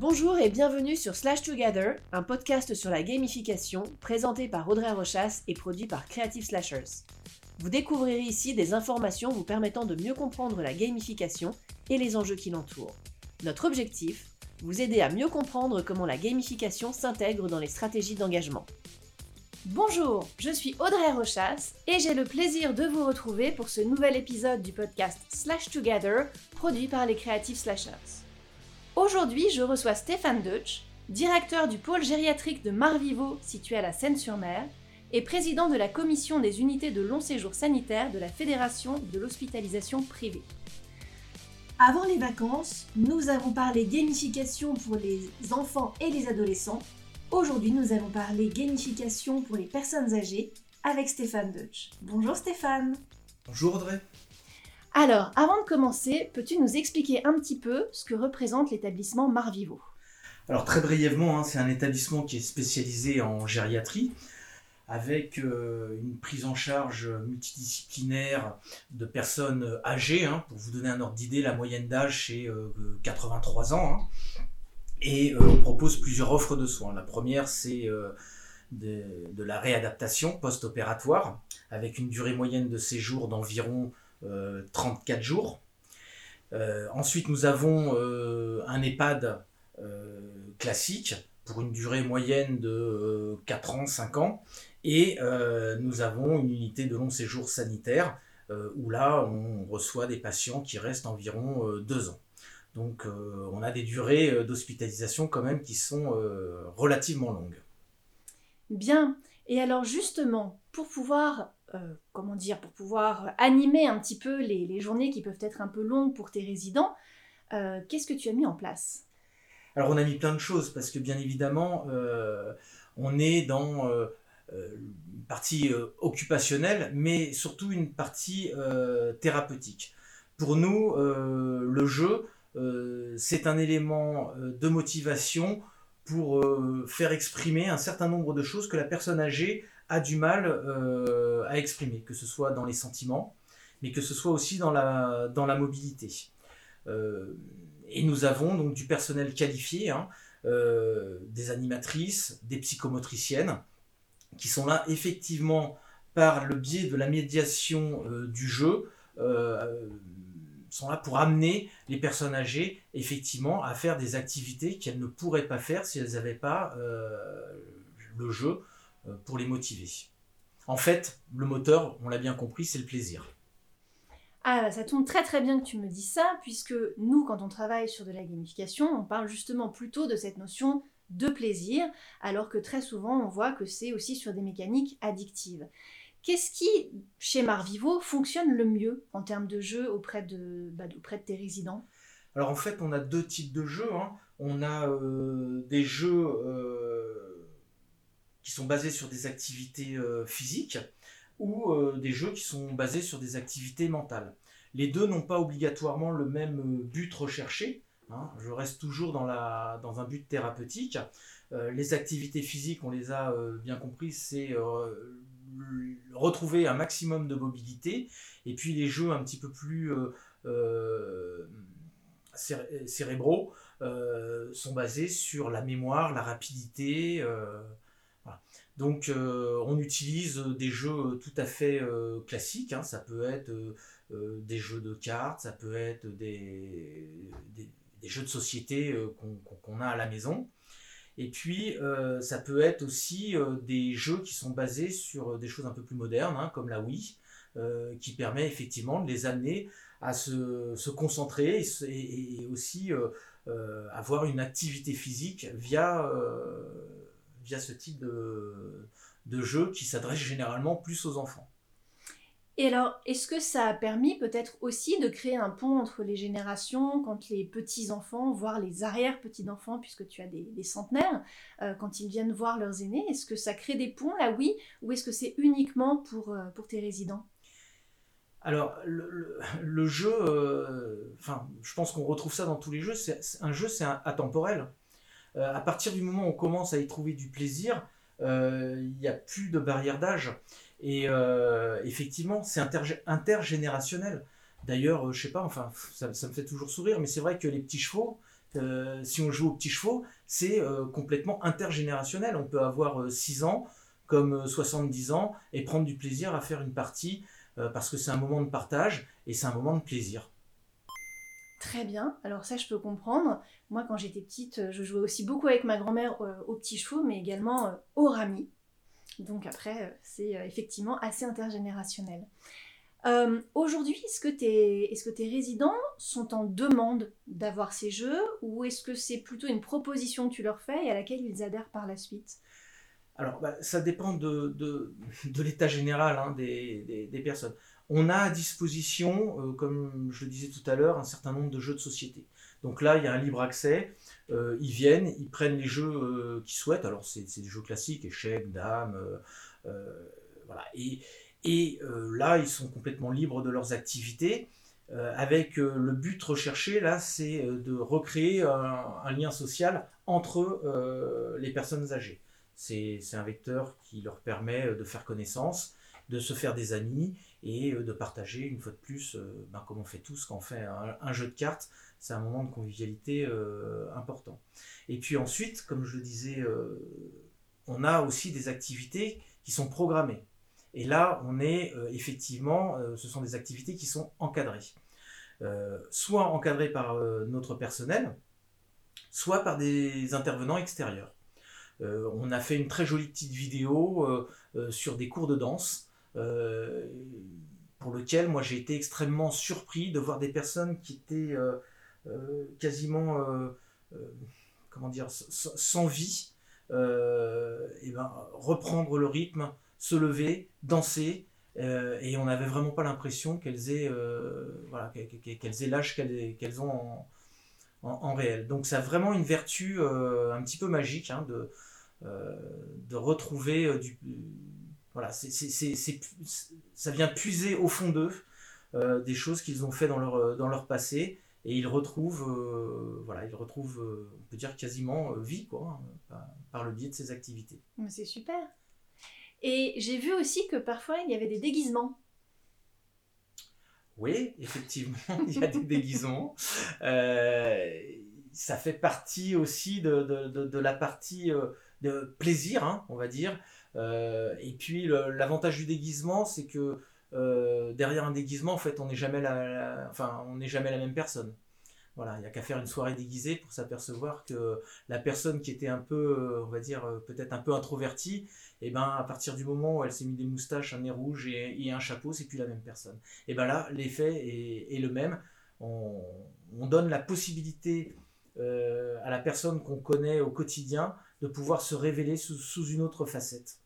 Bonjour et bienvenue sur Slash Together, un podcast sur la gamification présenté par Audrey Rochas et produit par Creative Slashers. Vous découvrirez ici des informations vous permettant de mieux comprendre la gamification et les enjeux qui l'entourent. Notre objectif Vous aider à mieux comprendre comment la gamification s'intègre dans les stratégies d'engagement. Bonjour, je suis Audrey Rochas et j'ai le plaisir de vous retrouver pour ce nouvel épisode du podcast Slash Together produit par les Creative Slashers. Aujourd'hui, je reçois Stéphane Deutsch, directeur du pôle gériatrique de Marvivo situé à la Seine-sur-Mer et président de la commission des unités de long séjour sanitaire de la Fédération de l'hospitalisation privée. Avant les vacances, nous avons parlé gamification pour les enfants et les adolescents. Aujourd'hui, nous allons parler gamification pour les personnes âgées avec Stéphane Deutsch. Bonjour Stéphane. Bonjour Audrey. Alors, avant de commencer, peux-tu nous expliquer un petit peu ce que représente l'établissement Marvivo Alors très brièvement, hein, c'est un établissement qui est spécialisé en gériatrie avec euh, une prise en charge multidisciplinaire de personnes âgées. Hein. pour vous donner un ordre d'idée, la moyenne d'âge c'est 83 euh, ans. Hein. et euh, on propose plusieurs offres de soins. La première c'est de, la réadaptation post-opératoire avec une durée moyenne de séjour d'environ 34 euh, jours. Euh, ensuite, nous avons euh, un EHPAD classique pour une durée moyenne de 4 ans, 5 ans. Et nous avons une unité de long séjour sanitaire où là, on reçoit des patients qui restent environ 2 ans. Donc on a des durées d'hospitalisation quand même qui sont relativement longues. Bien. Et alors justement, pour pouvoir euh, comment dire, pour pouvoir animer un petit peu les, journées qui peuvent être un peu longues pour tes résidents, euh, qu'est-ce que tu as mis en place? Alors on a mis plein de choses parce que bien évidemment, euh, on est dans une partie occupationnelle, mais surtout une partie thérapeutique. Pour nous, le jeu, c'est un élément de motivation pour faire exprimer un certain nombre de choses que la personne âgée a du mal euh, à exprimer, que ce soit dans les sentiments, mais que ce soit aussi dans la, mobilité. Euh, et nous avons donc du personnel qualifié, hein, euh, des animatrices, des psychomotriciennes, qui sont là effectivement par le biais de la médiation du jeu, sont là pour amener les personnes âgées effectivement à faire des activités qu'elles ne pourraient pas faire si elles n'avaient pas le jeu pour les motiver. En fait, le moteur, on l'a bien compris, c'est le plaisir. Ah, bah, ça tombe très très bien que tu me dises ça, puisque nous, quand on travaille sur de la gamification, on parle justement plutôt de cette notion de plaisir, alors que très souvent, on voit que c'est aussi sur des mécaniques addictives. Qu'est-ce qui, chez Marvivo, fonctionne le mieux en termes de jeux auprès de, bah, auprès de tes résidents? Alors en fait, on a deux types de jeux. Hein. On a euh, des jeux... Euh, sont basés sur des activités euh, physiques ou euh, des jeux qui sont basés sur des activités mentales. Les deux n'ont pas obligatoirement le même euh, but recherché. Hein. Je reste toujours dans un but thérapeutique. les activités physiques, on les a bien compris, c'est retrouver un maximum de mobilité. Et puis les jeux un petit peu plus cérébraux sont basés sur la mémoire, la rapidité. Donc euh, on utilise des jeux tout à fait euh, classiques, hein. ça peut être euh, des jeux de cartes, ça peut être des, jeux de société qu'on a à la maison. Et puis ça peut être aussi des jeux qui sont basés sur des choses un peu plus modernes, hein, comme la Wii, qui permet effectivement de les amener à se, concentrer et, aussi avoir une activité physique via via ce type de, de jeu qui s'adresse généralement plus aux enfants. Et alors, est-ce que ça a permis peut-être aussi de créer un pont entre les générations, quand les petits-enfants, voire les arrière-petits-enfants, puisque tu as des, centenaires, euh, quand ils viennent voir leurs aînés, est-ce que ça crée des ponts là, oui, ou est-ce que c'est uniquement pour, euh, pour tes résidents? Alors, le, jeu, euh, enfin, je pense qu'on retrouve ça dans tous les jeux. C'est, un jeu, c'est intemporel. Euh, à partir du moment où on commence à y trouver du plaisir, euh, il n'y a plus de barrière d'âge. Et euh, effectivement, c'est intergénérationnel. D'ailleurs, je sais pas, enfin, ça, me fait toujours sourire, mais c'est vrai que les petits chevaux, si on joue aux petits chevaux, c'est complètement intergénérationnel. On peut avoir 6 ans comme 70 ans et prendre du plaisir à faire une partie parce que c'est un moment de partage et c'est un moment de plaisir. Très bien, alors ça je peux comprendre. Moi quand j'étais petite, je jouais aussi beaucoup avec ma grand-mère aux petits chevaux, mais également au rami. Donc après, c'est effectivement assez intergénérationnel. Euh, aujourd'hui, est-ce que, tes, résidents sont en demande d'avoir ces jeux ou est-ce que c'est plutôt une proposition que tu leur fais et à laquelle ils adhèrent par la suite? Alors, bah, ça dépend de, l'état général hein, des, personnes. On a à disposition, euh, comme je le disais tout à l'heure, un certain nombre de jeux de société. Donc là, il y a un libre accès. Euh, ils viennent, ils prennent les jeux qu'ils souhaitent. Alors, c'est des jeux classiques, échecs, dames, voilà. Et, euh, là, ils sont complètement libres de leurs activités. Euh, avec euh, le but recherché, là, c'est de recréer un, lien social entre les personnes âgées. C'est un vecteur qui leur permet de faire connaissance, de se faire des amis et de partager une fois de plus, ben, comme on fait tous quand on fait un, jeu de cartes, c'est un moment de convivialité important. Et puis ensuite, comme je le disais, on a aussi des activités qui sont programmées. Et là, on est euh, effectivement, euh, ce sont des activités qui sont encadrées. Euh, soit encadrées par notre personnel, soit par des intervenants extérieurs. on a fait une très jolie petite vidéo sur des cours de danse, pour lequel moi j'ai été extrêmement surpris de voir des personnes qui étaient quasiment, comment dire, sans vie, et ben, reprendre le rythme se lever, danser, euh, et on n'avait vraiment pas l'impression qu'elles aient, euh, voilà, qu'elles aient l'âge qu'elles ont en, réel. Donc ça a vraiment une vertu euh, un petit peu magique hein, de, de retrouver du... Voilà, c'est, ça vient puiser au fond d'eux des choses qu'ils ont fait dans leur, dans leur passé et ils retrouvent, voilà, ils retrouvent, on peut dire quasiment vie quoi, hein, par, le biais de ces activités. C'est super. Et j'ai vu aussi que parfois il y avait des déguisements. Oui, effectivement, il y a des déguisements. Euh, ça fait partie aussi de, de, de, la partie euh, de plaisir, hein, on va dire. Euh, et puis l'avantage du déguisement, c'est que derrière un déguisement, en fait, on n'est jamais la, enfin, on n'est jamais la même personne. Voilà, il n'y a qu'à faire une soirée déguisée pour s'apercevoir que la personne qui était un peu, on va dire, peut-être un peu introvertie, et ben à partir du moment où elle s'est mis des moustaches, un nez rouge et, un chapeau, c'est plus la même personne. Et ben là, l'effet est, le même. On, donne la possibilité euh, à la personne qu'on connaît au quotidien de pouvoir se révéler sous, une autre facette.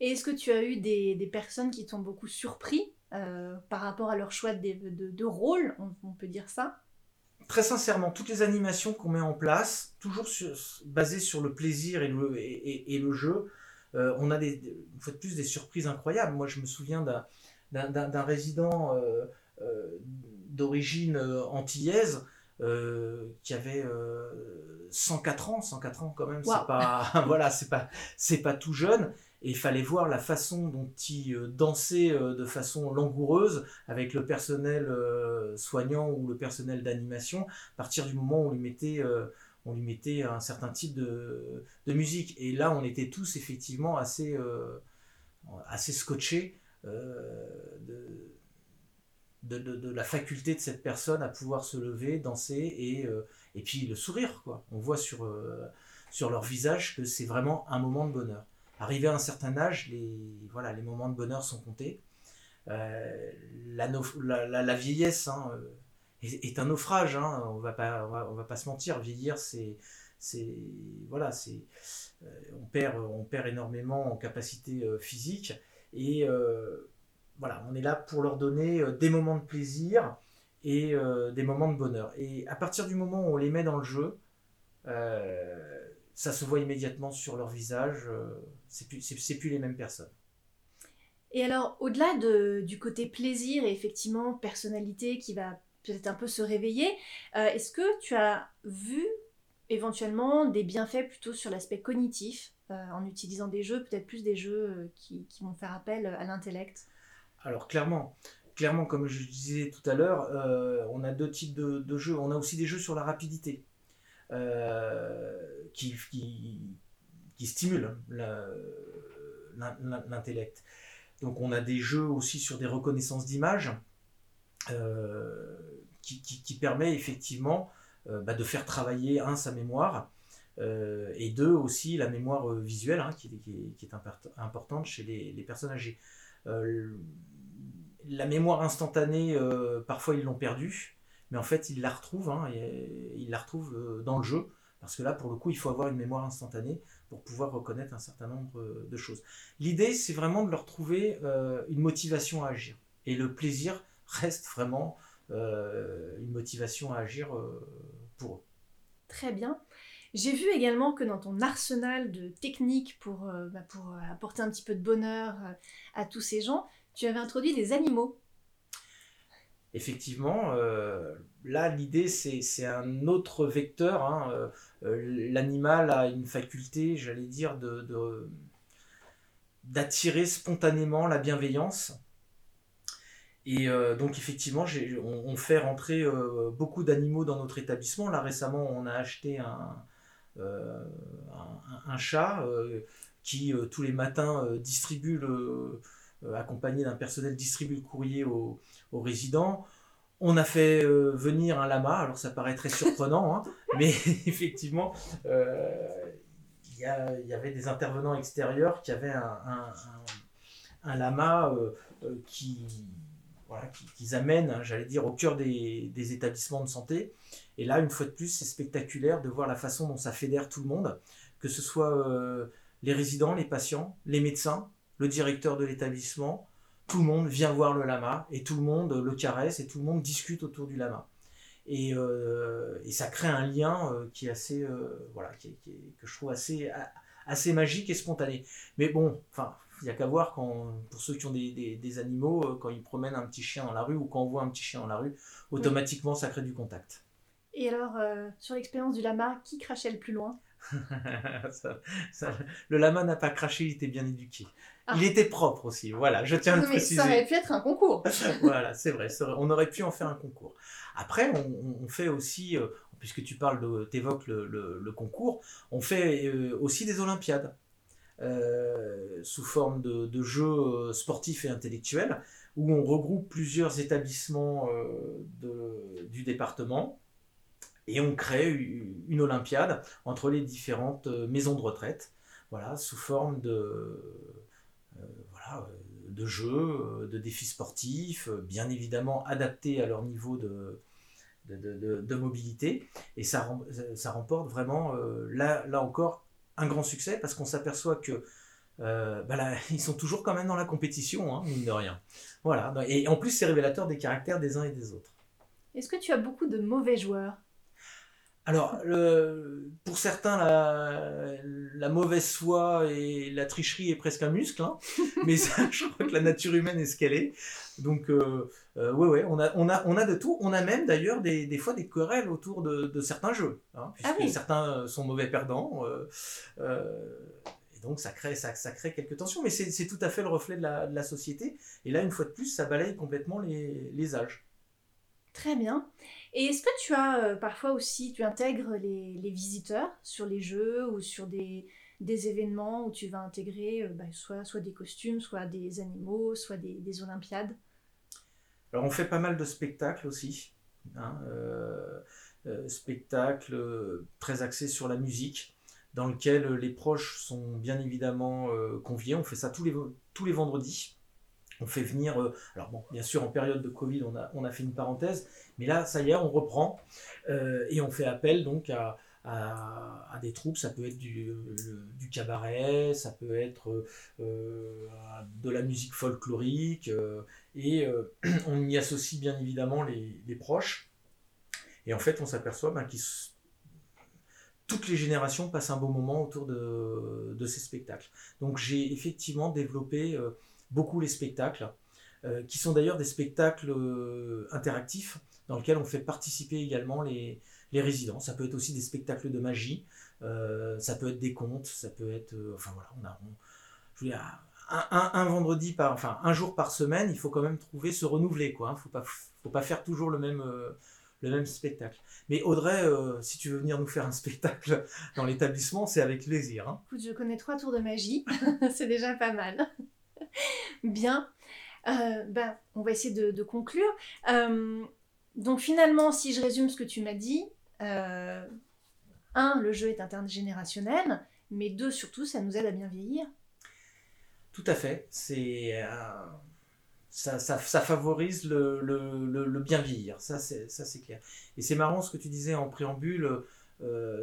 Et est-ce que tu as eu des, personnes qui t'ont beaucoup surpris euh, par rapport à leur choix de, rôle, on, peut dire ça? Très sincèrement, toutes les animations qu'on met en place, toujours basées sur le plaisir et le, et le jeu, euh, on a des, une fois de plus des surprises incroyables. Moi, je me souviens d'un résident euh, d'origine antillaise qui avait 104 ans, 104 ans quand même, c'est pas voilà, c'est pas c'est pas tout jeune et il fallait voir la façon dont il dansait de façon langoureuse avec le personnel soignant ou le personnel d'animation à partir du moment où on lui mettait on lui mettait un certain type de, musique. Et là, on était tous effectivement assez, euh, assez scotchés euh, de, de, la faculté de cette personne à pouvoir se lever, danser et, euh, et puis le sourire. Quoi. On voit sur, sur leur visage que c'est vraiment un moment de bonheur. Arrivé à un certain âge, les, voilà, les moments de bonheur sont comptés. La, la, vieillesse, hein, est, un naufrage. Hein, on va pas, va, pas se mentir. Vieillir, c'est, c'est, voilà, c'est, euh, on perd, on perd énormément en capacité euh, physique et euh, voilà, on est là pour leur donner des moments de plaisir et des moments de bonheur. Et à partir du moment où on les met dans le jeu, ça se voit immédiatement sur leur visage. c'est plus, plus les mêmes personnes. Et alors, au-delà du côté plaisir et effectivement personnalité qui va peut-être un peu se réveiller. Euh, est-ce que tu as vu éventuellement des bienfaits plutôt sur l'aspect cognitif euh, en utilisant des jeux, peut-être plus des jeux euh, qui, vont faire appel à l'intellect? Alors clairement, clairement, comme je disais tout à l'heure, on a deux types de, jeux. On a aussi des jeux sur la rapidité. qui, qui, stimulent l'intellect. Donc on a des jeux aussi sur des reconnaissances d'images qui, qui, permet effectivement bah, de faire travailler un sa mémoire euh, et deux, aussi la mémoire euh, visuelle, hein, qui, est, importante chez les, personnes âgées. Euh, la mémoire instantanée, parfois ils l'ont perdue, mais en fait ils la retrouvent, hein, ils la retrouvent dans le jeu, parce que là, pour le coup, il faut avoir une mémoire instantanée pour pouvoir reconnaître un certain nombre de choses. L'idée, c'est vraiment de leur trouver une motivation à agir. Et le plaisir reste vraiment une motivation à agir pour eux. Très bien. J'ai vu également que dans ton arsenal de techniques pour, euh, bah, pour euh, apporter un petit peu de bonheur euh, à tous ces gens, tu avais introduit des animaux. Effectivement, là l'idée c'est un autre vecteur. Hein, l'animal a une faculté, j'allais dire, de d'attirer spontanément la bienveillance. Et donc effectivement, on, fait rentrer beaucoup d'animaux dans notre établissement. Là récemment, on a acheté un, euh, un, chat euh, qui euh, tous les matins distribue le, accompagné d'un personnel, distribue le courrier aux, résidents. On a fait venir un lama, alors ça paraît très surprenant, hein, mais effectivement, il y, y, avait des intervenants extérieurs qui avaient un, un, lama qui, voilà, qu'ils amènent, hein, j'allais dire, au cœur des, établissements de santé. Et là, une fois de plus, c'est spectaculaire de voir la façon dont ça fédère tout le monde, que ce soit euh, les résidents, les patients, les médecins, le directeur de l'établissement. Tout le monde vient voir le lama et tout le monde le caresse et tout le monde discute autour du lama. Et, euh, ça crée un lien euh, qui est assez, voilà, qui, que je trouve assez, assez magique et spontané. Mais bon, enfin, il n'y a qu'à voir quand, pour ceux qui ont des, des, des, animaux, quand ils promènent un petit chien dans la rue ou quand on voit un petit chien dans la rue, automatiquement ça crée du contact. Et alors, euh, sur l'expérience du lama, qui crachait le plus loin? Le lama n'a pas craché, il était bien éduqué. Ah. Il était propre aussi, voilà, je tiens à le préciser. Ça aurait pu être un concours. voilà, c'est vrai, on aurait pu en faire un concours. Après, on, fait aussi, euh, puisque tu parles t'évoques le, le, concours, on fait euh, aussi des Olympiades. Sous forme de, jeux sportifs et intellectuels, où on regroupe plusieurs établissements de, du département, et on crée une Olympiade entre les différentes euh, maisons de retraite, voilà, sous forme de, euh, voilà, euh, de jeux, de défis sportifs, bien évidemment adaptés à leur niveau de, mobilité. Et ça, ça remporte vraiment, là, là encore, un grand succès parce qu'on s'aperçoit que bah là, ils sont toujours quand même dans la compétition, hein, mine de rien. Voilà. Et en plus, c'est révélateur des caractères des uns et des autres. Est-ce que tu as beaucoup de mauvais joueurs? Alors, le, pour certains, la, mauvaise foi et la tricherie est presque un muscle, hein. mais ça, je crois que la nature humaine est ce qu'elle est. Donc, euh, euh, ouais, ouais, on a, on, a, on a de tout. On a même d'ailleurs des, des fois des querelles autour de, de certains jeux, hein, puisque ah certains sont mauvais perdants. Euh, et donc, ça crée, ça, ça crée quelques tensions, mais c'est tout à fait le reflet de la, de la, société. Et là, une fois de plus, ça balaye complètement les, les âges. Très bien. Et est-ce que tu as euh, parfois aussi, tu intègres les, les, visiteurs sur les jeux ou sur des, des événements où tu vas intégrer euh, bah, soit, soit des costumes, soit des animaux, soit des, des, Olympiades? Alors on fait pas mal de spectacles aussi. Hein, euh, spectacles très axés sur la musique, dans lequel les proches sont bien évidemment conviés. On fait ça tous les, tous les vendredis on fait venir, euh, alors bon, bien sûr en période de Covid on a, on a fait une parenthèse, mais là ça y est, on reprend euh, et on fait appel donc à, à, des troupes, ça peut être du, du cabaret, ça peut être euh, de la musique folklorique, et on y associe bien évidemment les, les proches, et en fait on s'aperçoit ben, toutes les générations passent un beau moment autour de, de ces spectacles. Donc j'ai effectivement développé beaucoup les spectacles, euh, qui sont d'ailleurs des spectacles euh, interactifs dans lesquels on fait participer également les, résidents. Ça peut être aussi des spectacles de magie, euh, ça peut être des contes, ça peut être... enfin voilà, on a... je veux dire, un, vendredi par, enfin un jour par semaine, il faut quand même trouver se renouveler quoi. Il hein. faut pas, faut pas faire toujours le même, le même spectacle. Mais Audrey, si tu veux venir nous faire un spectacle dans l'établissement, c'est avec plaisir. hein. Écoute, je connais trois tours de magie, c'est déjà pas mal. Bien. Euh, ben, on va essayer de, conclure. Euh, donc finalement, si je résume ce que tu m'as dit, euh, un, le jeu est intergénérationnel, mais deux, surtout, ça nous aide à bien vieillir. Tout à fait. C'est euh, ça, ça, favorise le, le, le, bien vieillir. Ça, c'est ça, c'est clair. Et c'est marrant ce que tu disais en préambule.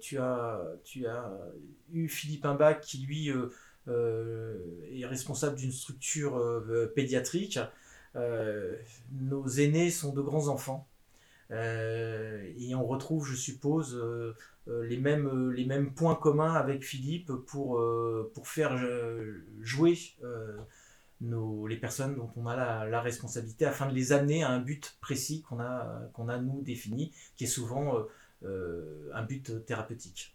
tu as tu as eu Philippe Imbach qui lui est responsable d'une structure euh, pédiatrique. Euh, nos aînés sont de grands enfants. Euh, et on retrouve, je suppose, euh, euh, les, mêmes, euh, les mêmes points communs avec Philippe pour, euh, pour faire euh, jouer euh, nos, les personnes dont on a la, responsabilité afin de les amener à un but précis qu'on a, a nous défini, qui est souvent euh, euh, un but thérapeutique.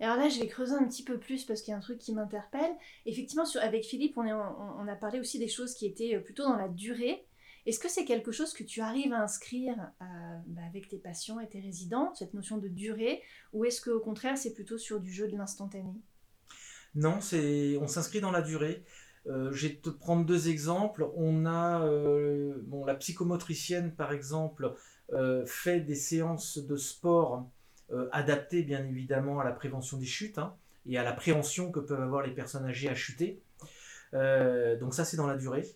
Alors là, je vais creuser un petit peu plus parce qu'il y a un truc qui m'interpelle. Effectivement, sur, avec Philippe, on, a parlé aussi des choses qui étaient euh, plutôt dans la durée. Est-ce que c'est quelque chose que tu arrives à inscrire euh, bah, avec tes patients et tes résidents, cette notion de durée, ou est-ce qu'au contraire, c'est plutôt sur du jeu de l'instantané? Non, c'est, on s'inscrit dans la durée. Euh, je vais te prendre deux exemples. On a bon, la psychomotricienne, par exemple, fait des séances de sport euh, adaptées, bien évidemment, à la prévention des chutes hein, et à la préhension que peuvent avoir les personnes âgées à chuter. Euh, donc ça, c'est dans la durée.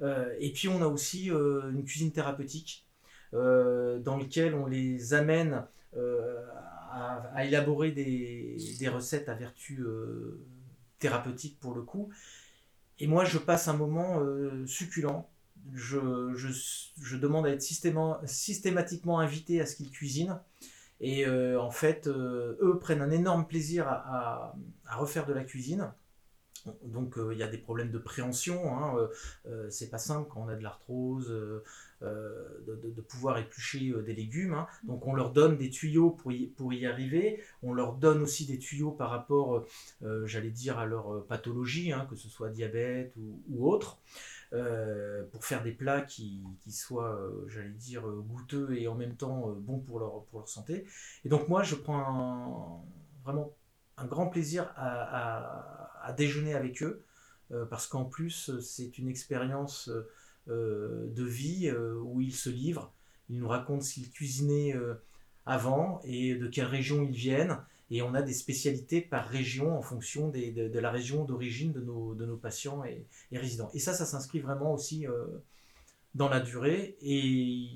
Euh, et puis, on a aussi euh, une cuisine thérapeutique dans laquelle on les amène à, élaborer des, recettes à vertu thérapeutique pour le coup. Et moi, je passe un moment succulent. Je, je, demande à être systéma- systématiquement invité à ce qu'ils cuisinent. Et euh, en fait, euh, eux prennent un énorme plaisir à, refaire de la cuisine. Donc euh, il y a des problèmes de préhension. Hein, c'est pas simple quand on a de l'arthrose de, pouvoir éplucher des légumes. hein. Donc on leur donne des tuyaux pour y, arriver. On leur donne aussi des tuyaux par rapport, j'allais dire, à leur pathologie, hein, que ce soit diabète ou autre, euh, pour faire des plats qui, qui soient, euh, j'allais dire, euh, goûteux et en même temps bons pour leur, pour leur santé. Et donc moi, je prends vraiment un grand plaisir à, à- déjeuner avec eux, parce qu'en plus, c'est une expérience de vie où ils se livrent. Ils nous racontent qu'ils cuisinaient avant et de quelle région ils viennent. Et on a des spécialités par région en fonction de, la région d'origine de nos, patients et, résidents. Et ça, ça s'inscrit vraiment aussi euh, dans la durée et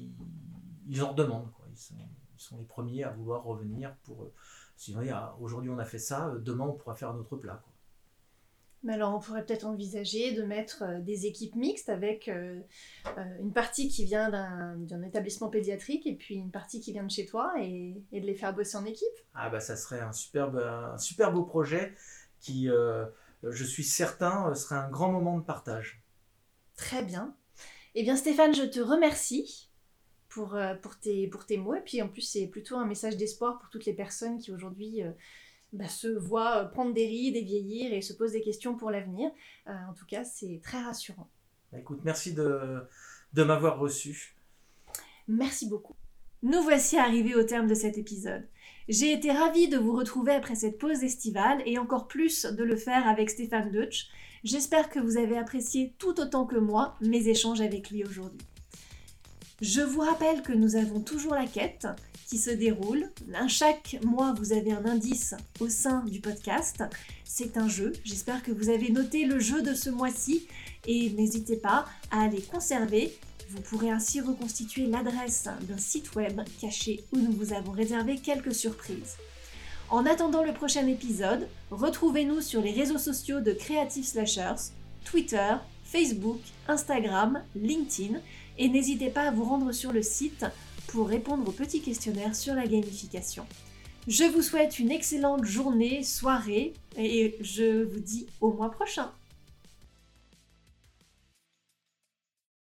ils en redemandent. Quoi. Ils, sont, les premiers à vouloir revenir pour... euh, Sinon, il y a- aujourd'hui on a fait ça, euh, demain on pourra faire un autre plat. Quoi. Mais alors, on pourrait peut-être envisager de mettre euh, des équipes mixtes avec euh, euh, une partie qui vient d'un établissement pédiatrique et puis une partie qui vient de chez toi et, et de les faire bosser en équipe. Ah bah ça serait un superbe, un super beau projet qui, euh, je suis certain, serait un grand moment de partage. Très bien. Eh bien, Stéphane, je te remercie pour, pour, tes, pour tes mots. Et puis, en plus, c'est plutôt un message d'espoir pour toutes les personnes qui aujourd'hui euh, bah, se voient euh, prendre des rides et vieillir et se posent des questions pour l'avenir. Euh, en tout cas, c'est très rassurant. Bah, Écoute, merci de, de m'avoir reçu. Merci beaucoup. Nous voici arrivés au terme de cet épisode. J'ai été ravie de vous retrouver après cette pause estivale et encore plus de le faire avec Stéphane Deutsch. J'espère que vous avez apprécié tout autant que moi mes échanges avec lui aujourd'hui. Je vous rappelle que nous avons toujours la quête qui se déroule. Chaque mois, vous avez un indice au sein du podcast. C'est un jeu. J'espère que vous avez noté le jeu de ce mois-ci et n'hésitez pas à aller conserver vous pourrez ainsi reconstituer l'adresse d'un site web caché où nous vous avons réservé quelques surprises. En attendant le prochain épisode, retrouvez-nous sur les réseaux sociaux de Creative Slashers, Twitter, Facebook, Instagram, LinkedIn et n'hésitez pas à vous rendre sur le site pour répondre aux petits questionnaires sur la gamification. Je vous souhaite une excellente journée, soirée et je vous dis au mois prochain.